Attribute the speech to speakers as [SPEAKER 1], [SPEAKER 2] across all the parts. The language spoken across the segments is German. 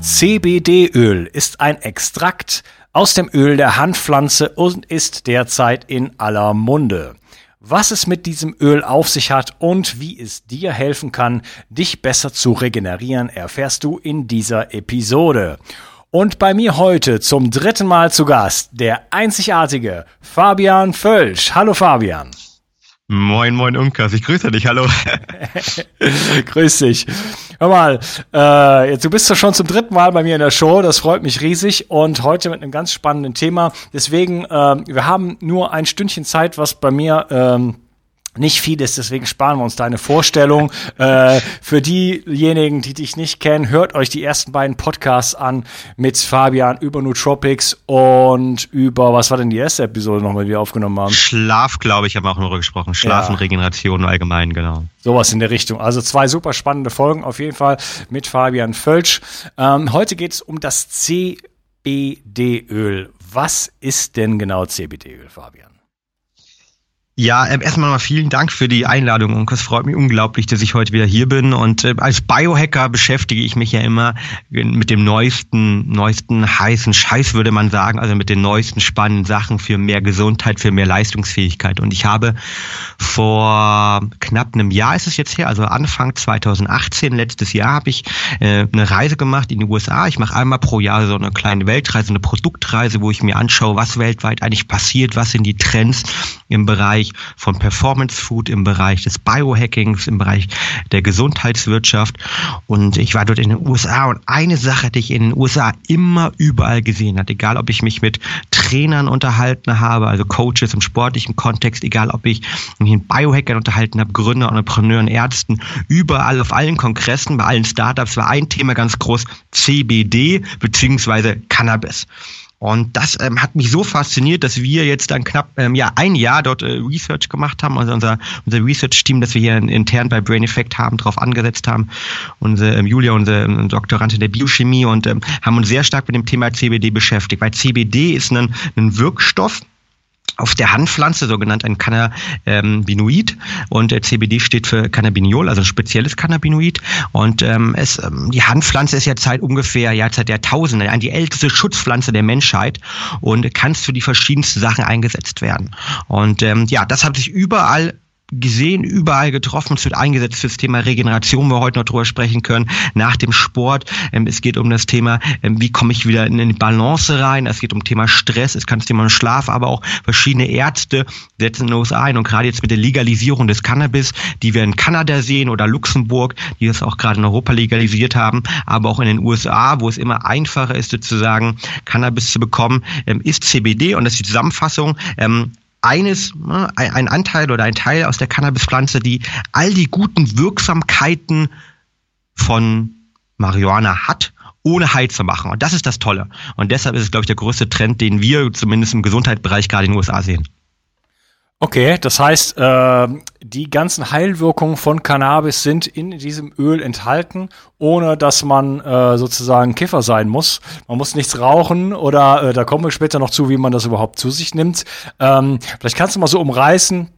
[SPEAKER 1] CBD-Öl ist ein Extrakt aus dem Öl der Handpflanze und ist derzeit in aller Munde. Was es mit diesem Öl auf sich hat und wie es dir helfen kann, dich besser zu regenerieren, erfährst du in dieser Episode. Und bei mir heute zum dritten Mal zu Gast der einzigartige Fabian Völsch. Hallo Fabian.
[SPEAKER 2] Moin, moin, Unkas. Ich grüße dich. Hallo.
[SPEAKER 1] Grüß dich. Hör mal, äh, jetzt, du bist ja schon zum dritten Mal bei mir in der Show. Das freut mich riesig. Und heute mit einem ganz spannenden Thema. Deswegen, äh, wir haben nur ein Stündchen Zeit, was bei mir ähm, nicht viel ist, deswegen sparen wir uns deine Vorstellung. äh, für diejenigen, die dich nicht kennen, hört euch die ersten beiden Podcasts an mit Fabian über Nootropics und über, was war denn die erste Episode nochmal, die wir aufgenommen haben?
[SPEAKER 2] Schlaf, glaube ich, haben wir auch darüber gesprochen. Schlafen, ja. Regeneration allgemein, genau.
[SPEAKER 1] Sowas in der Richtung. Also zwei super spannende Folgen auf jeden Fall mit Fabian Völsch. Ähm, heute geht es um das CBD-Öl. Was ist denn genau CBD-Öl, Fabian?
[SPEAKER 2] Ja, äh, erstmal mal vielen Dank für die Einladung und es freut mich unglaublich, dass ich heute wieder hier bin und äh, als Biohacker beschäftige ich mich ja immer mit dem neuesten, neuesten heißen Scheiß, würde man sagen, also mit den neuesten spannenden Sachen für mehr Gesundheit, für mehr Leistungsfähigkeit und ich habe vor knapp einem Jahr ist es jetzt her, also Anfang 2018, letztes Jahr habe ich äh, eine Reise gemacht in die USA. Ich mache einmal pro Jahr so eine kleine Weltreise, eine Produktreise, wo ich mir anschaue, was weltweit eigentlich passiert, was sind die Trends im Bereich Bereich von Performance Food, im Bereich des Biohackings, im Bereich der Gesundheitswirtschaft. Und ich war dort in den USA und eine Sache, die ich in den USA immer überall gesehen habe, egal ob ich mich mit Trainern unterhalten habe, also Coaches im sportlichen Kontext, egal ob ich mich mit Biohackern unterhalten habe, Gründer, Entrepreneuren, Ärzten, überall auf allen Kongressen, bei allen Startups war ein Thema ganz groß, CBD beziehungsweise Cannabis. Und das ähm, hat mich so fasziniert, dass wir jetzt dann knapp ähm, ja ein Jahr dort äh, Research gemacht haben, also unser unser Research-Team, das wir hier intern bei Brain Effect haben, darauf angesetzt haben. Unsere ähm, Julia, unsere ähm, Doktorandin der Biochemie und ähm, haben uns sehr stark mit dem Thema CBD beschäftigt, weil CBD ist ein, ein Wirkstoff, auf der Handpflanze, so genannt ein Cannabinoid. Und äh, CBD steht für Cannabiniol, also ein spezielles Cannabinoid. Und ähm, es, ähm, die Handpflanze ist ja seit ungefähr ja, seit Jahrtausende die älteste Schutzpflanze der Menschheit und kann für die verschiedensten Sachen eingesetzt werden. Und ähm, ja, das hat sich überall gesehen, überall getroffen. Es wird eingesetzt für das Thema Regeneration, wo wir heute noch drüber sprechen können, nach dem Sport. Ähm, es geht um das Thema, ähm, wie komme ich wieder in die Balance rein. Es geht um Thema Stress, es kann das Thema Schlaf, aber auch verschiedene Ärzte setzen los ein. Und gerade jetzt mit der Legalisierung des Cannabis, die wir in Kanada sehen oder Luxemburg, die das auch gerade in Europa legalisiert haben, aber auch in den USA, wo es immer einfacher ist, sozusagen Cannabis zu bekommen, ähm, ist CBD und das ist die Zusammenfassung eines, ne, ein Anteil oder ein Teil aus der Cannabispflanze, die all die guten Wirksamkeiten von Marihuana hat ohne High zu machen. Und das ist das Tolle. Und deshalb ist es, glaube ich, der größte Trend, den wir zumindest im Gesundheitsbereich gerade in den USA sehen.
[SPEAKER 1] Okay, das heißt, äh, die ganzen Heilwirkungen von Cannabis sind in diesem Öl enthalten, ohne dass man äh, sozusagen Kiffer sein muss. Man muss nichts rauchen oder äh, da kommen wir später noch zu, wie man das überhaupt zu sich nimmt. Ähm, vielleicht kannst du mal so umreißen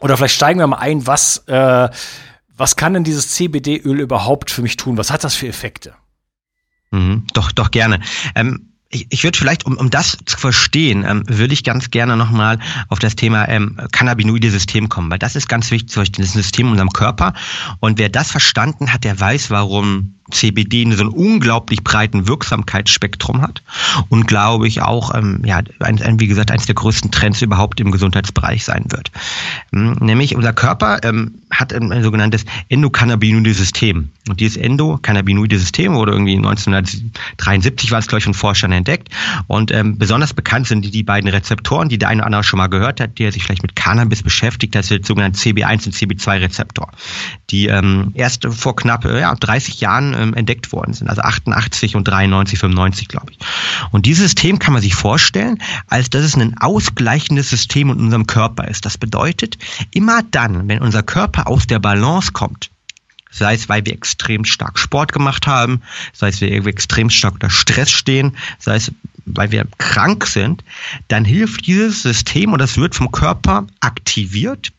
[SPEAKER 1] oder vielleicht steigen wir mal ein, was, äh, was kann denn dieses CBD-Öl überhaupt für mich tun? Was hat das für Effekte?
[SPEAKER 2] Mhm, doch, doch gerne. Ähm ich, ich würde vielleicht, um, um das zu verstehen, ähm, würde ich ganz gerne nochmal auf das Thema ähm, Cannabinoide-System kommen, weil das ist ganz wichtig, zum Beispiel das System in unserem Körper. Und wer das verstanden hat, der weiß, warum CBD so einen unglaublich breiten Wirksamkeitsspektrum hat und glaube ich auch, ähm, ja, ein, ein, wie gesagt, eines der größten Trends überhaupt im Gesundheitsbereich sein wird. Ähm, nämlich unser Körper ähm, hat ein, ein sogenanntes Endokannabinoide-System. Und dieses Endokannabinoide-System wurde irgendwie 1973 war es, glaube von Forschern entdeckt. Und ähm, besonders bekannt sind die, die beiden Rezeptoren, die der eine oder andere schon mal gehört hat, der sich vielleicht mit Cannabis beschäftigt, das der sogenannte CB1 und CB2-Rezeptor, die ähm, erst vor knapp ja, 30 Jahren ähm, entdeckt worden sind. Also 88 und 93, 95, glaube ich. Und dieses System kann man sich vorstellen, als dass es ein ausgleichendes System in unserem Körper ist. Das bedeutet, immer dann, wenn unser Körper aus der Balance kommt, sei es, weil wir extrem stark Sport gemacht haben, sei es, weil wir extrem stark unter Stress stehen, sei es, weil wir krank sind, dann hilft dieses System und das wird vom Körper aktiviert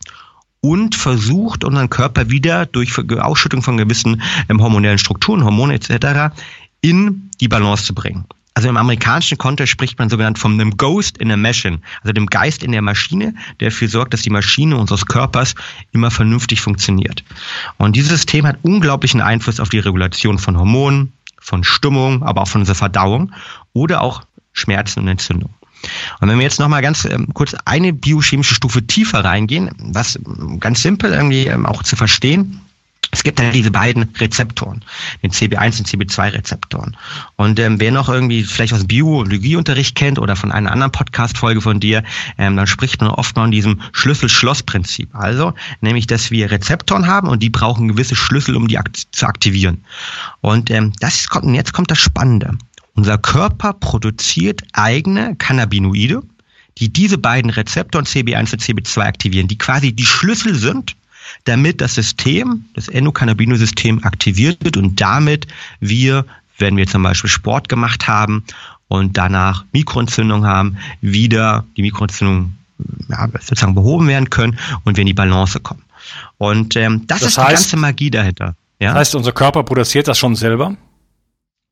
[SPEAKER 2] und versucht, unseren Körper wieder durch Ausschüttung von gewissen ähm, hormonellen Strukturen, Hormone etc. in die Balance zu bringen. Also im amerikanischen Kontext spricht man sogenannt von einem Ghost in a Machine, also dem Geist in der Maschine, der dafür sorgt, dass die Maschine unseres Körpers immer vernünftig funktioniert. Und dieses System hat unglaublichen Einfluss auf die Regulation von Hormonen, von Stimmung, aber auch von unserer Verdauung oder auch Schmerzen und Entzündung. Und wenn wir jetzt nochmal ganz ähm, kurz eine biochemische Stufe tiefer reingehen, was ähm, ganz simpel irgendwie ähm, auch zu verstehen, es gibt ja diese beiden Rezeptoren, den CB1 und CB2-Rezeptoren. Und ähm, wer noch irgendwie vielleicht aus Biologieunterricht kennt oder von einer anderen Podcast-Folge von dir, ähm, dann spricht man oft mal von diesem Schlüssel-Schloss-Prinzip. Also, nämlich, dass wir Rezeptoren haben und die brauchen gewisse Schlüssel, um die akt zu aktivieren. Und ähm, das kommt, und jetzt kommt das Spannende. Unser Körper produziert eigene Cannabinoide, die diese beiden Rezeptoren CB1 und CB2 aktivieren, die quasi die Schlüssel sind, damit das System, das Endokannabinoid-System aktiviert wird und damit wir, wenn wir zum Beispiel Sport gemacht haben und danach Mikroentzündung haben, wieder die Mikroentzündung ja, sozusagen behoben werden können und wir in die Balance kommen. Und ähm, das, das ist heißt, die ganze Magie dahinter.
[SPEAKER 1] Ja? Das heißt, unser Körper produziert das schon selber?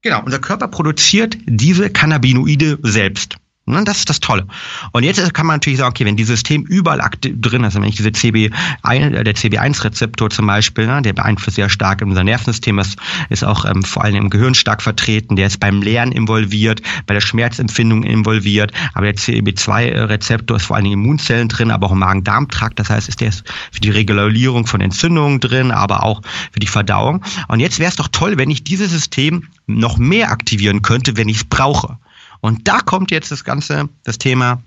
[SPEAKER 2] Genau, unser Körper produziert diese Cannabinoide selbst. Ne, das ist das Tolle. Und jetzt kann man natürlich sagen, okay, wenn dieses System überall drin ist, wenn ich diese CB1, äh, der CB1-Rezeptor zum Beispiel, ne, der beeinflusst sehr stark unser Nervensystem, das ist auch ähm, vor allem im Gehirn stark vertreten, der ist beim Lernen involviert, bei der Schmerzempfindung involviert, aber der CB2-Rezeptor ist vor allem in Immunzellen drin, aber auch im Magen-Darm-Trakt, das heißt, ist der für die Regulierung von Entzündungen drin, aber auch für die Verdauung. Und jetzt wäre es doch toll, wenn ich dieses System noch mehr aktivieren könnte, wenn ich es brauche. Und da kommt jetzt das Ganze, das Thema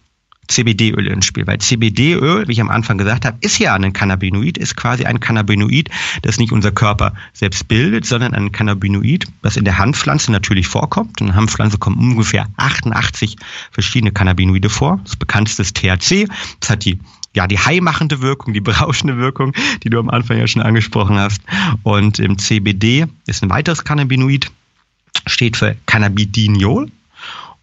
[SPEAKER 2] CBD-Öl ins Spiel, weil CBD-Öl, wie ich am Anfang gesagt habe, ist ja ein Cannabinoid, ist quasi ein Cannabinoid, das nicht unser Körper selbst bildet, sondern ein Cannabinoid, das in der Hanfpflanze natürlich vorkommt. In der Hanfpflanze kommen ungefähr 88 verschiedene Cannabinoide vor. Das bekannteste ist THC. Das hat die ja, die high-machende Wirkung, die berauschende Wirkung, die du am Anfang ja schon angesprochen hast. Und im CBD ist ein weiteres Cannabinoid, steht für Cannabidiniol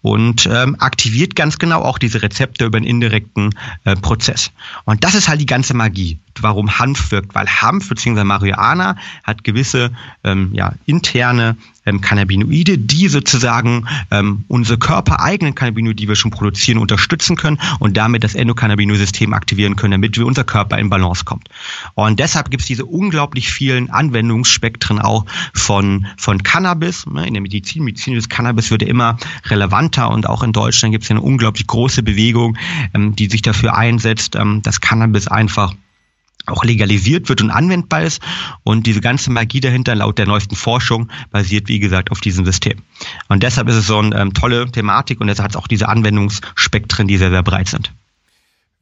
[SPEAKER 2] und ähm, aktiviert ganz genau auch diese Rezepte über einen indirekten äh, Prozess. Und das ist halt die ganze Magie, warum Hanf wirkt, weil Hanf bzw. Marihuana hat gewisse ähm, ja, interne ähm, Cannabinoide, die sozusagen ähm, unsere körpereigenen Cannabinoide, die wir schon produzieren, unterstützen können und damit das Endokannabinoid-System aktivieren können, damit wir unser Körper in Balance kommt. Und deshalb gibt es diese unglaublich vielen Anwendungsspektren auch von, von Cannabis. Ne, in der Medizin, medizinisches Cannabis wird immer relevanter und auch in Deutschland gibt es eine unglaublich große Bewegung, ähm, die sich dafür einsetzt, ähm, dass Cannabis einfach auch legalisiert wird und anwendbar ist. Und diese ganze Magie dahinter, laut der neuesten Forschung, basiert, wie gesagt, auf diesem System. Und deshalb ist es so eine ähm, tolle Thematik und deshalb hat es auch diese Anwendungsspektren, die sehr, sehr breit sind.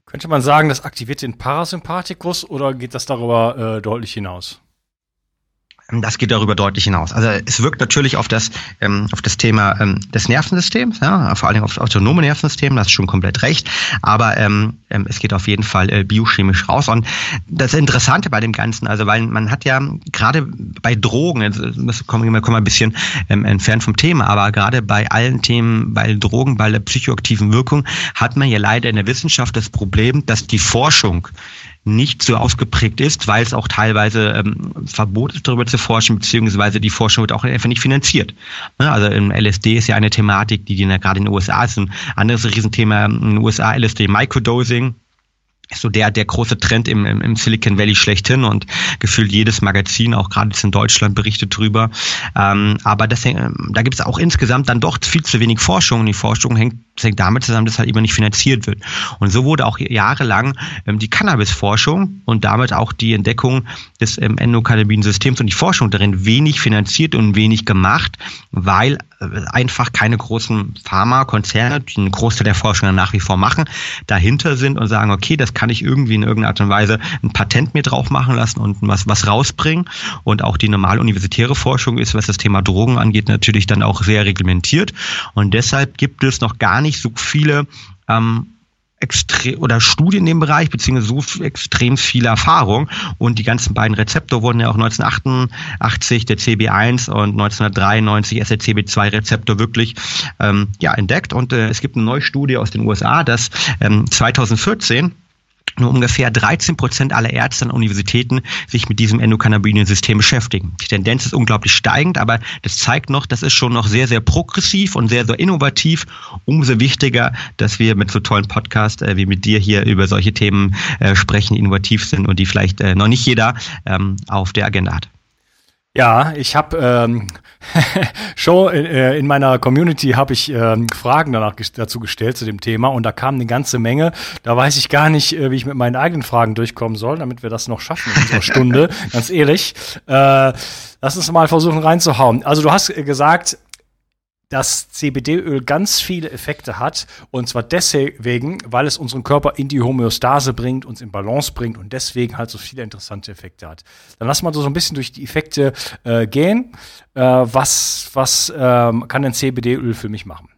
[SPEAKER 1] Könnte man sagen, das aktiviert den Parasympathikus oder geht das darüber äh, deutlich hinaus?
[SPEAKER 2] Das geht darüber deutlich hinaus. Also es wirkt natürlich auf das, ähm, auf das Thema ähm, des Nervensystems, ja, vor allem auf das autonome Nervensystem, das ist schon komplett recht, aber ähm, ähm, es geht auf jeden Fall äh, biochemisch raus. Und das Interessante bei dem Ganzen, also weil man hat ja gerade bei Drogen, das kommen wir kommen ein bisschen ähm, entfernt vom Thema, aber gerade bei allen Themen, bei Drogen, bei der psychoaktiven Wirkung, hat man ja leider in der Wissenschaft das Problem, dass die Forschung nicht so ausgeprägt ist, weil es auch teilweise ähm, Verbot ist, darüber zu forschen, beziehungsweise die Forschung wird auch einfach nicht finanziert. Ne, also im LSD ist ja eine Thematik, die, die gerade in den USA ist. Ein anderes Riesenthema in den USA, LSD Microdosing ist so der, der große Trend im, im, im Silicon Valley schlechthin und gefühlt jedes Magazin, auch gerade jetzt in Deutschland, berichtet drüber. Ähm, aber das, da gibt es auch insgesamt dann doch viel zu wenig Forschung die Forschung hängt, hängt damit zusammen, dass halt immer nicht finanziert wird. Und so wurde auch jahrelang ähm, die Cannabis-Forschung und damit auch die Entdeckung des ähm, Endokannabin-Systems und die Forschung darin wenig finanziert und wenig gemacht, weil äh, einfach keine großen Pharmakonzerne, die einen Großteil der Forschung nach wie vor machen, dahinter sind und sagen, okay, das kann ich irgendwie in irgendeiner Art und Weise ein Patent mir drauf machen lassen und was, was rausbringen. Und auch die normale universitäre Forschung ist, was das Thema Drogen angeht, natürlich dann auch sehr reglementiert. Und deshalb gibt es noch gar nicht so viele ähm, oder Studien in dem Bereich, beziehungsweise so extrem viel Erfahrung. Und die ganzen beiden Rezeptor wurden ja auch 1988 der CB1 und 1993 ist der CB2-Rezeptor wirklich ähm, ja, entdeckt. Und äh, es gibt eine neue Studie aus den USA, dass ähm, 2014 nur ungefähr 13 Prozent aller Ärzte an Universitäten sich mit diesem Endokannabinoid-System beschäftigen. Die Tendenz ist unglaublich steigend, aber das zeigt noch, das ist schon noch sehr, sehr progressiv und sehr, sehr innovativ. Umso wichtiger, dass wir mit so tollen Podcasts äh, wie mit dir hier über solche Themen äh, sprechen, innovativ sind und die vielleicht äh, noch nicht jeder ähm, auf der Agenda hat.
[SPEAKER 1] Ja, ich habe ähm, schon äh, in meiner Community habe ich ähm, Fragen danach dazu gestellt zu dem Thema und da kam eine ganze Menge. Da weiß ich gar nicht, äh, wie ich mit meinen eigenen Fragen durchkommen soll, damit wir das noch schaffen in unserer Stunde. Ganz ehrlich, äh, lass uns mal versuchen reinzuhauen. Also du hast gesagt, dass CBD-Öl ganz viele Effekte hat. Und zwar deswegen, weil es unseren Körper in die Homöostase bringt, uns in Balance bringt und deswegen halt so viele interessante Effekte hat. Dann lass mal so ein bisschen durch die Effekte äh, gehen. Äh, was was ähm, kann ein CBD-Öl für mich machen?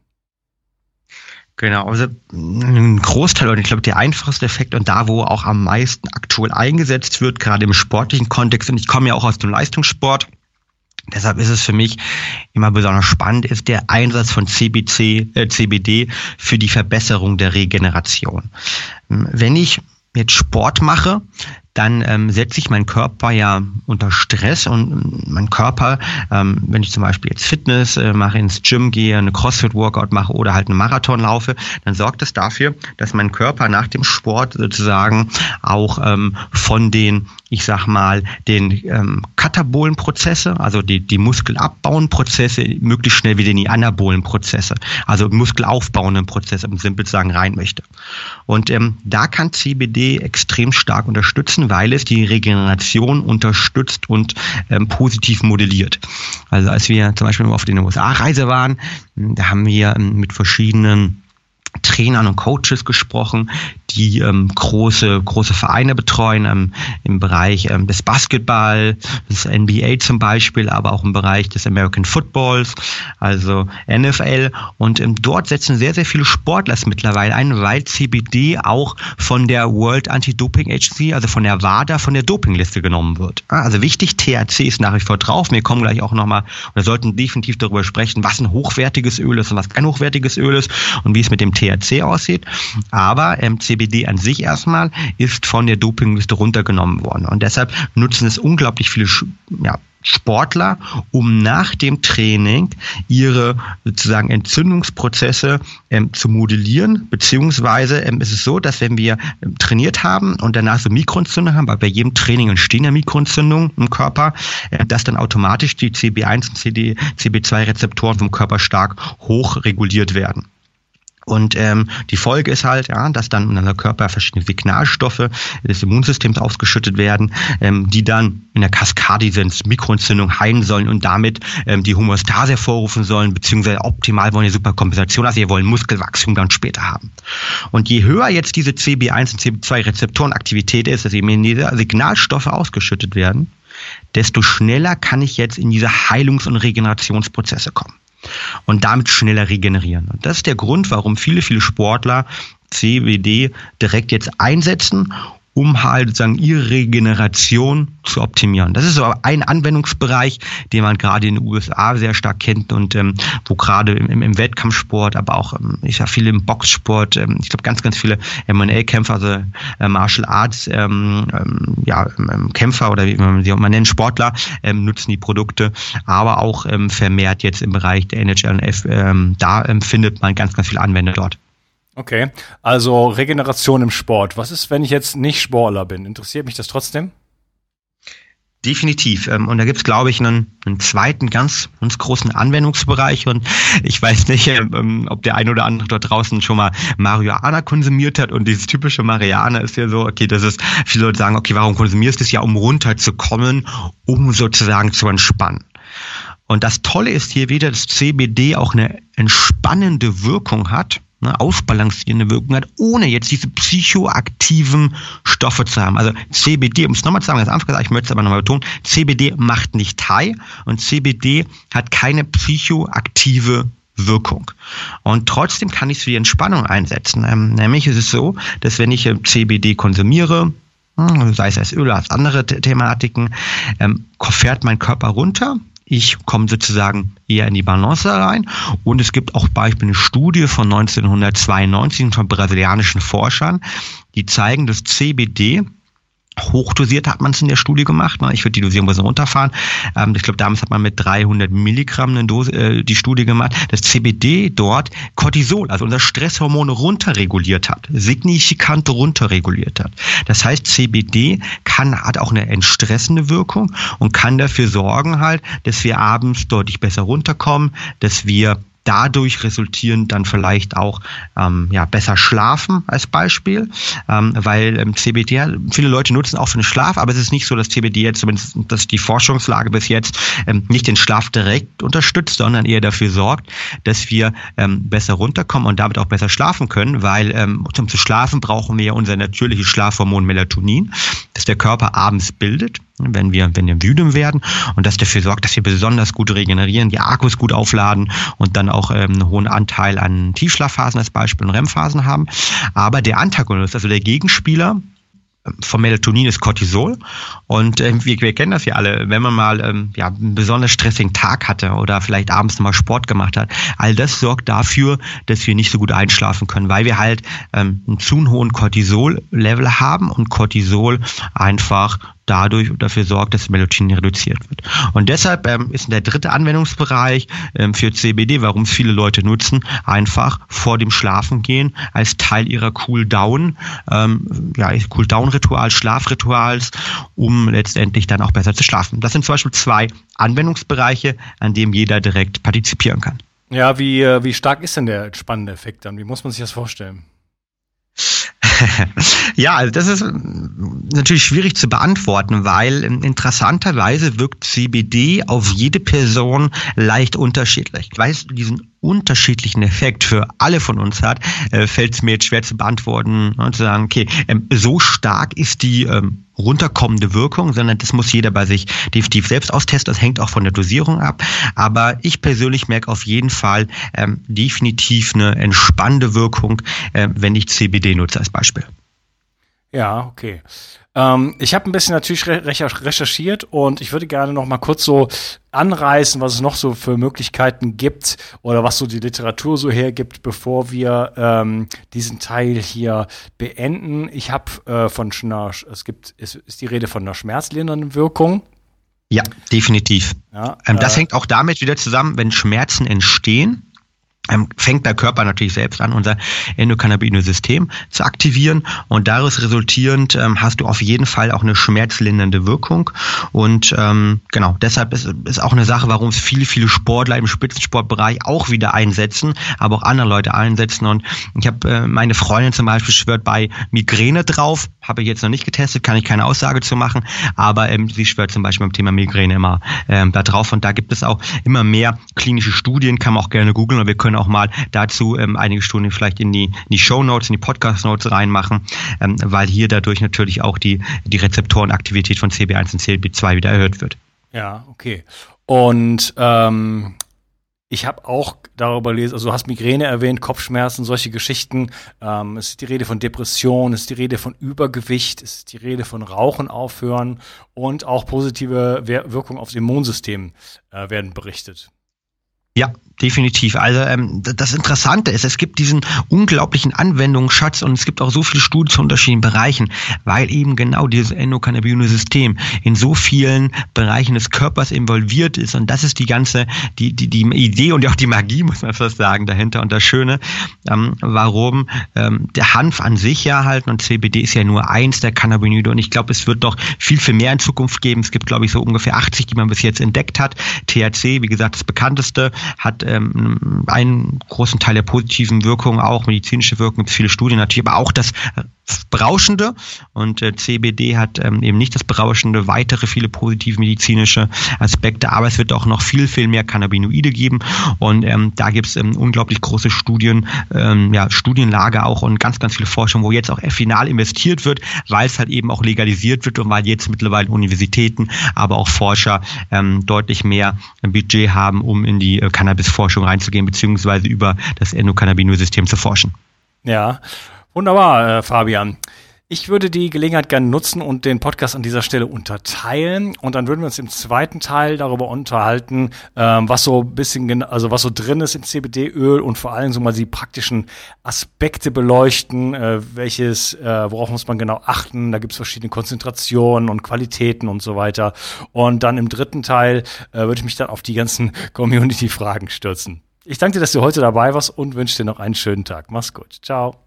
[SPEAKER 2] Genau, also ein Großteil und ich glaube der einfachste Effekt und da, wo auch am meisten aktuell eingesetzt wird, gerade im sportlichen Kontext, und ich komme ja auch aus dem Leistungssport, Deshalb ist es für mich immer besonders spannend, ist der Einsatz von CBC, äh, CBD für die Verbesserung der Regeneration. Wenn ich jetzt Sport mache, dann ähm, setze ich meinen Körper ja unter Stress und mein Körper, ähm, wenn ich zum Beispiel jetzt Fitness äh, mache, ins Gym gehe, eine CrossFit-Workout mache oder halt einen Marathon laufe, dann sorgt das dafür, dass mein Körper nach dem Sport sozusagen auch ähm, von den ich sag mal, den ähm, katabolen Prozesse, also die, die muskelabbauenden Prozesse, möglichst schnell wieder in die anabolen Prozesse, also muskelaufbauenden Prozesse, um simpel zu sagen, rein möchte. Und ähm, da kann CBD extrem stark unterstützen, weil es die Regeneration unterstützt und ähm, positiv modelliert. Also als wir zum Beispiel auf den USA-Reise waren, da haben wir ähm, mit verschiedenen Trainern und Coaches gesprochen, die ähm, große, große Vereine betreuen ähm, im Bereich ähm, des Basketball, des NBA zum Beispiel, aber auch im Bereich des American Footballs, also NFL. Und ähm, dort setzen sehr, sehr viele Sportler es mittlerweile ein, weil CBD auch von der World Anti-Doping Agency, also von der WADA, von der Dopingliste genommen wird. Ah, also wichtig, THC ist nach wie vor drauf. Wir kommen gleich auch nochmal oder sollten definitiv darüber sprechen, was ein hochwertiges Öl ist und was kein hochwertiges Öl ist und wie es mit dem THC aussieht. Aber ähm, CBD an sich erstmal ist von der Dopingliste runtergenommen worden. Und deshalb nutzen es unglaublich viele ja, Sportler, um nach dem Training ihre sozusagen Entzündungsprozesse ähm, zu modellieren, beziehungsweise ähm, ist es so, dass wenn wir ähm, trainiert haben und danach so Mikroentzündungen haben, weil bei jedem Training entstehen ja Mikroentzündungen im Körper, äh, dass dann automatisch die CB1 und CD, CB2-Rezeptoren vom Körper stark hoch reguliert werden. Und ähm, die Folge ist halt, ja, dass dann in unserem Körper verschiedene Signalstoffe des Immunsystems ausgeschüttet werden, ähm, die dann in der Kaskade diese Mikroentzündung heilen sollen und damit ähm, die Homöostase hervorrufen sollen, beziehungsweise optimal wollen die Superkompensation, also wir wollen Muskelwachstum dann später haben. Und je höher jetzt diese CB1 und CB2 Rezeptorenaktivität ist, dass eben diese Signalstoffe ausgeschüttet werden, desto schneller kann ich jetzt in diese Heilungs- und Regenerationsprozesse kommen und damit schneller regenerieren. Und das ist der Grund, warum viele, viele Sportler CBD direkt jetzt einsetzen um halt sozusagen ihre Regeneration zu optimieren. Das ist so ein Anwendungsbereich, den man gerade in den USA sehr stark kennt und ähm, wo gerade im, im, Wettkampfsport, aber auch ähm, ich sag viele im Boxsport, ähm, ich glaube ganz, ganz viele M&A-Kämpfer, also äh, Martial Arts, ähm, ähm, ja, ähm, Kämpfer oder wie man sie auch mal nennt, Sportler, ähm, nutzen die Produkte, aber auch ähm, vermehrt jetzt im Bereich der NHLF, ähm, da ähm, findet man ganz, ganz viele Anwender dort.
[SPEAKER 1] Okay, also Regeneration im Sport. Was ist, wenn ich jetzt nicht Sportler bin? Interessiert mich das trotzdem?
[SPEAKER 2] Definitiv. Ähm, und da gibt es, glaube ich, einen, einen zweiten ganz, ganz großen Anwendungsbereich. Und ich weiß nicht, ähm, ob der ein oder andere dort draußen schon mal Marihuana konsumiert hat. Und dieses typische Marihuana ist ja so, okay, das ist, viele Leute sagen, okay, warum konsumierst du es ja, um runterzukommen, um sozusagen zu entspannen. Und das Tolle ist hier wieder, dass CBD auch eine entspannende Wirkung hat ne, ausbalancierende Wirkung hat, ohne jetzt diese psychoaktiven Stoffe zu haben. Also CBD, um es nochmal zu sagen, ganz einfach gesagt, ich möchte es aber nochmal betonen, CBD macht nicht High und CBD hat keine psychoaktive Wirkung. Und trotzdem kann ich es für die Entspannung einsetzen. Ähm, nämlich ist es so, dass wenn ich äh, CBD konsumiere, hm, sei es als Öl oder als andere Thematiken, ähm, fährt mein Körper runter ich komme sozusagen eher in die Balance rein. Und es gibt auch Beispiele, eine Studie von 1992 von brasilianischen Forschern, die zeigen, dass CBD Hochdosiert hat man es in der Studie gemacht. Ne? Ich würde die Dosierung ein bisschen runterfahren. Ähm, ich glaube, damals hat man mit 300 Milligramm eine Dose, äh, die Studie gemacht, dass CBD dort Cortisol, also unser Stresshormon, runterreguliert hat, signifikant runterreguliert hat. Das heißt, CBD kann, hat auch eine entstressende Wirkung und kann dafür sorgen halt, dass wir abends deutlich besser runterkommen, dass wir dadurch resultieren dann vielleicht auch ähm, ja, besser schlafen als Beispiel, ähm, weil ähm, CBD, viele Leute nutzen auch für den Schlaf, aber es ist nicht so, dass CBD jetzt, zumindest dass die Forschungslage bis jetzt ähm, nicht den Schlaf direkt unterstützt, sondern eher dafür sorgt, dass wir ähm, besser runterkommen und damit auch besser schlafen können, weil ähm, um zu schlafen brauchen wir ja unser natürliches Schlafhormon Melatonin, das der Körper abends bildet wenn wir, wenn wir müde werden und das dafür sorgt, dass wir besonders gut regenerieren, die Akkus gut aufladen und dann auch ähm, einen hohen Anteil an Tiefschlafphasen als Beispiel und REM-Phasen haben. Aber der Antagonist, also der Gegenspieler, vom Melatonin ist Cortisol. Und äh, wir, wir kennen das ja alle, wenn man mal ähm, ja, einen besonders stressigen Tag hatte oder vielleicht abends mal Sport gemacht hat, all das sorgt dafür, dass wir nicht so gut einschlafen können, weil wir halt ähm, einen zu hohen Cortisol-Level haben und Cortisol einfach dadurch dafür sorgt, dass Melatonin reduziert wird. Und deshalb ähm, ist der dritte Anwendungsbereich ähm, für CBD, warum es viele Leute nutzen, einfach vor dem Schlafen gehen als Teil ihrer Cool-Down, ähm, ja, Cool-Down-Rituals, Schlafrituals, um letztendlich dann auch besser zu schlafen. Das sind zum Beispiel zwei Anwendungsbereiche, an denen jeder direkt partizipieren kann.
[SPEAKER 1] Ja, wie, äh, wie stark ist denn der entspannende Effekt dann? Wie muss man sich das vorstellen?
[SPEAKER 2] ja, also das ist natürlich schwierig zu beantworten, weil interessanterweise wirkt CBD auf jede Person leicht unterschiedlich. Ich weiß, diesen unterschiedlichen Effekt für alle von uns hat, äh, fällt es mir jetzt schwer zu beantworten und zu sagen, okay, ähm, so stark ist die ähm, runterkommende Wirkung, sondern das muss jeder bei sich definitiv selbst austesten. Das hängt auch von der Dosierung ab. Aber ich persönlich merke auf jeden Fall ähm, definitiv eine entspannende Wirkung, äh, wenn ich CBD nutze als Beispiel.
[SPEAKER 1] Ja, okay. Ähm, ich habe ein bisschen natürlich recherchiert und ich würde gerne noch mal kurz so anreißen, was es noch so für Möglichkeiten gibt oder was so die Literatur so hergibt, bevor wir ähm, diesen Teil hier beenden. Ich habe äh, von einer, es gibt, es ist die Rede von einer schmerzlindernden Wirkung.
[SPEAKER 2] Ja, definitiv. Ja, ähm, das äh, hängt auch damit wieder zusammen, wenn Schmerzen entstehen, fängt der Körper natürlich selbst an, unser endokannabinoide System zu aktivieren. Und daraus resultierend ähm, hast du auf jeden Fall auch eine schmerzlindernde Wirkung. Und ähm, genau, deshalb ist, ist auch eine Sache, warum es viele, viele Sportler im Spitzensportbereich auch wieder einsetzen, aber auch andere Leute einsetzen. Und ich habe äh, meine Freundin zum Beispiel schwört bei Migräne drauf, habe ich jetzt noch nicht getestet, kann ich keine Aussage zu machen, aber ähm, sie schwört zum Beispiel beim Thema Migräne immer ähm, da drauf. Und da gibt es auch immer mehr klinische Studien, kann man auch gerne googeln. Und wir können auch mal dazu ähm, einige Studien vielleicht in die, in die Show Notes, in die Podcast Notes reinmachen, ähm, weil hier dadurch natürlich auch die, die Rezeptorenaktivität von CB1 und CB2 wieder erhöht wird.
[SPEAKER 1] Ja, okay. Und ähm, ich habe auch darüber gelesen, also du hast Migräne erwähnt, Kopfschmerzen, solche Geschichten. Ähm, es ist die Rede von Depression, es ist die Rede von Übergewicht, es ist die Rede von Rauchen aufhören und auch positive Wirkungen aufs Immunsystem äh, werden berichtet.
[SPEAKER 2] Ja, definitiv. Also ähm, das Interessante ist, es gibt diesen unglaublichen Anwendungsschatz und es gibt auch so viele Studien zu unterschiedlichen Bereichen, weil eben genau dieses Endokannabinoid-System in so vielen Bereichen des Körpers involviert ist und das ist die ganze, die, die, die Idee und auch die Magie, muss man fast sagen, dahinter und das Schöne, ähm, warum ähm, der Hanf an sich ja halt und CBD ist ja nur eins der Cannabinoide und ich glaube, es wird doch viel, viel mehr in Zukunft geben. Es gibt, glaube ich, so ungefähr 80, die man bis jetzt entdeckt hat. THC, wie gesagt, das bekannteste, hat ähm, einen großen Teil der positiven Wirkung, auch medizinische Wirkung, gibt viele Studien natürlich, aber auch das Berauschende. Und äh, CBD hat ähm, eben nicht das Berauschende, weitere viele positive medizinische Aspekte, aber es wird auch noch viel, viel mehr Cannabinoide geben. Und ähm, da gibt es ähm, unglaublich große Studien, ähm, ja, Studienlage auch und ganz, ganz viele Forschung, wo jetzt auch final investiert wird, weil es halt eben auch legalisiert wird und weil jetzt mittlerweile Universitäten, aber auch Forscher ähm, deutlich mehr Budget haben, um in die äh, Cannabisforschung reinzugehen, beziehungsweise über das Endokannabinoid-System zu forschen.
[SPEAKER 1] Ja, Wunderbar, äh, Fabian. Ich würde die Gelegenheit gerne nutzen und den Podcast an dieser Stelle unterteilen. Und dann würden wir uns im zweiten Teil darüber unterhalten, ähm, was so ein bisschen, also was so drin ist im CBD-Öl und vor allem so mal die praktischen Aspekte beleuchten, äh, welches, äh, worauf muss man genau achten. Da gibt es verschiedene Konzentrationen und Qualitäten und so weiter. Und dann im dritten Teil äh, würde ich mich dann auf die ganzen Community-Fragen stürzen. Ich danke dir, dass du heute dabei warst und wünsche dir noch einen schönen Tag. Mach's gut. Ciao.